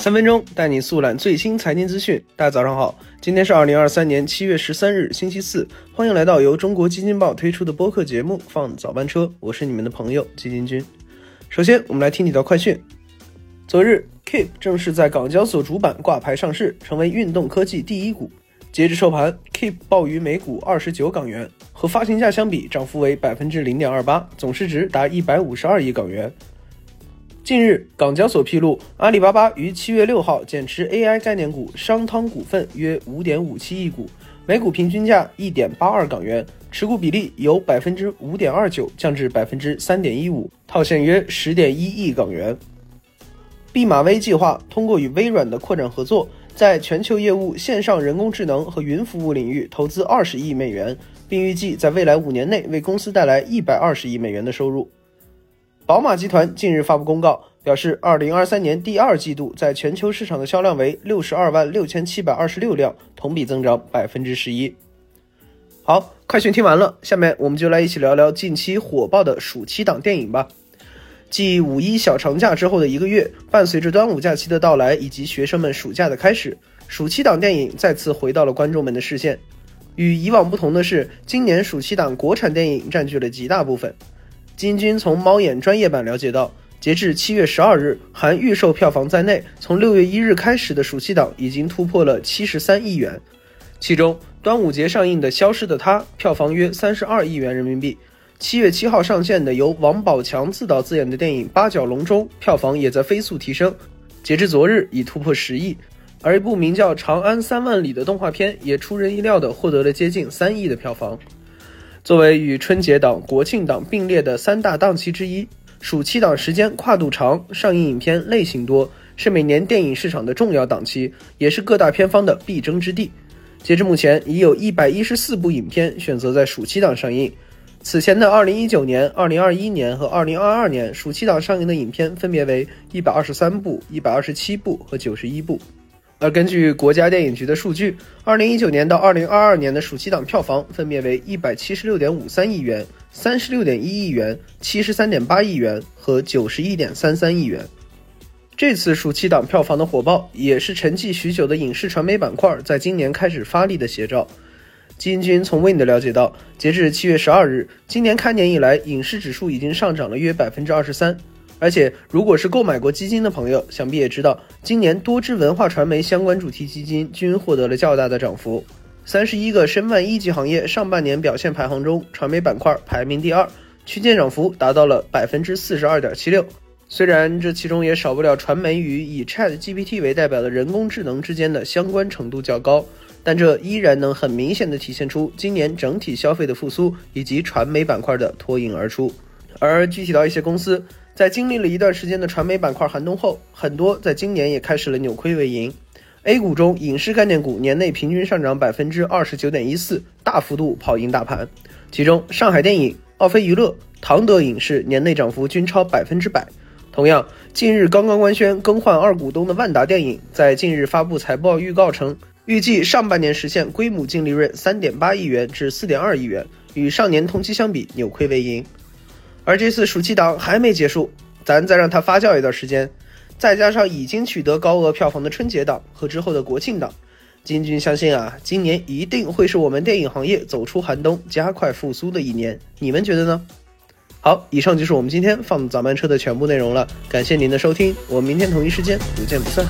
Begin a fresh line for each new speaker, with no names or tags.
三分钟带你速览最新财经资讯。大家早上好，今天是二零二三年七月十三日，星期四。欢迎来到由中国基金报推出的播客节目《放早班车》，我是你们的朋友基金君。首先，我们来听几条快讯。昨日，Keep 正式在港交所主板挂牌上市，成为运动科技第一股。截至收盘，Keep 报于每股二十九港元，和发行价相比，涨幅为百分之零点二八，总市值达一百五十二亿港元。近日，港交所披露，阿里巴巴于七月六号减持 AI 概念股商汤股份约五点五七亿股，每股平均价一点八二港元，持股比例由百分之五点二九降至百分之三点一五，套现约十点一亿港元。毕马威计划通过与微软的扩展合作，在全球业务线上人工智能和云服务领域投资二十亿美元，并预计在未来五年内为公司带来一百二十亿美元的收入。宝马集团近日发布公告，表示，二零二三年第二季度在全球市场的销量为六十二万六千七百二十六辆，同比增长百分之十一。好，快讯听完了，下面我们就来一起聊聊近期火爆的暑期档电影吧。继五一小长假之后的一个月，伴随着端午假期的到来以及学生们暑假的开始，暑期档电影再次回到了观众们的视线。与以往不同的是，今年暑期档国产电影占据了极大部分。金军从猫眼专业版了解到，截至七月十二日，含预售票房在内，从六月一日开始的暑期档已经突破了七十三亿元。其中，端午节上映的《消失的她》票房约三十二亿元人民币；七月七号上线的由王宝强自导自演的电影《八角笼中》票房也在飞速提升，截至昨日已突破十亿。而一部名叫《长安三万里》的动画片也出人意料地获得了接近三亿的票房。作为与春节档、国庆档并列的三大档期之一，暑期档时间跨度长，上映影片类型多，是每年电影市场的重要档期，也是各大片方的必争之地。截至目前，已有一百一十四部影片选择在暑期档上映。此前的二零一九年、二零二一年和二零二二年暑期档上映的影片分别为一百二十三部、一百二十七部和九十一部。而根据国家电影局的数据，二零一九年到二零二二年的暑期档票房分别为一百七十六点五三亿元、三十六点一亿元、七十三点八亿元和九十一点三三亿元。这次暑期档票房的火爆，也是沉寂许久的影视传媒板块在今年开始发力的写照。基金君从 Wind 了解到，截至七月十二日，今年开年以来，影视指数已经上涨了约百分之二十三。而且，如果是购买过基金的朋友，想必也知道，今年多支文化传媒相关主题基金均获得了较大的涨幅。三十一个申万一级行业上半年表现排行中，传媒板块排名第二，区间涨幅达到了百分之四十二点七六。虽然这其中也少不了传媒与以 Chat GPT 为代表的人工智能之间的相关程度较高，但这依然能很明显的体现出今年整体消费的复苏以及传媒板块的脱颖而出。而具体到一些公司。在经历了一段时间的传媒板块寒冬后，很多在今年也开始了扭亏为盈。A 股中，影视概念股年内平均上涨百分之二十九点一四，大幅度跑赢大盘。其中，上海电影、奥飞娱乐、唐德影视年内涨幅均超百分之百。同样，近日刚刚官宣更换二股东的万达电影，在近日发布财报预告称，预计上半年实现规模净利润三点八亿元至四点二亿元，与上年同期相比扭亏为盈。而这次暑期档还没结束，咱再让它发酵一段时间，再加上已经取得高额票房的春节档和之后的国庆档，金军相信啊，今年一定会是我们电影行业走出寒冬、加快复苏的一年。你们觉得呢？好，以上就是我们今天放早班车的全部内容了，感谢您的收听，我们明天同一时间不见不散。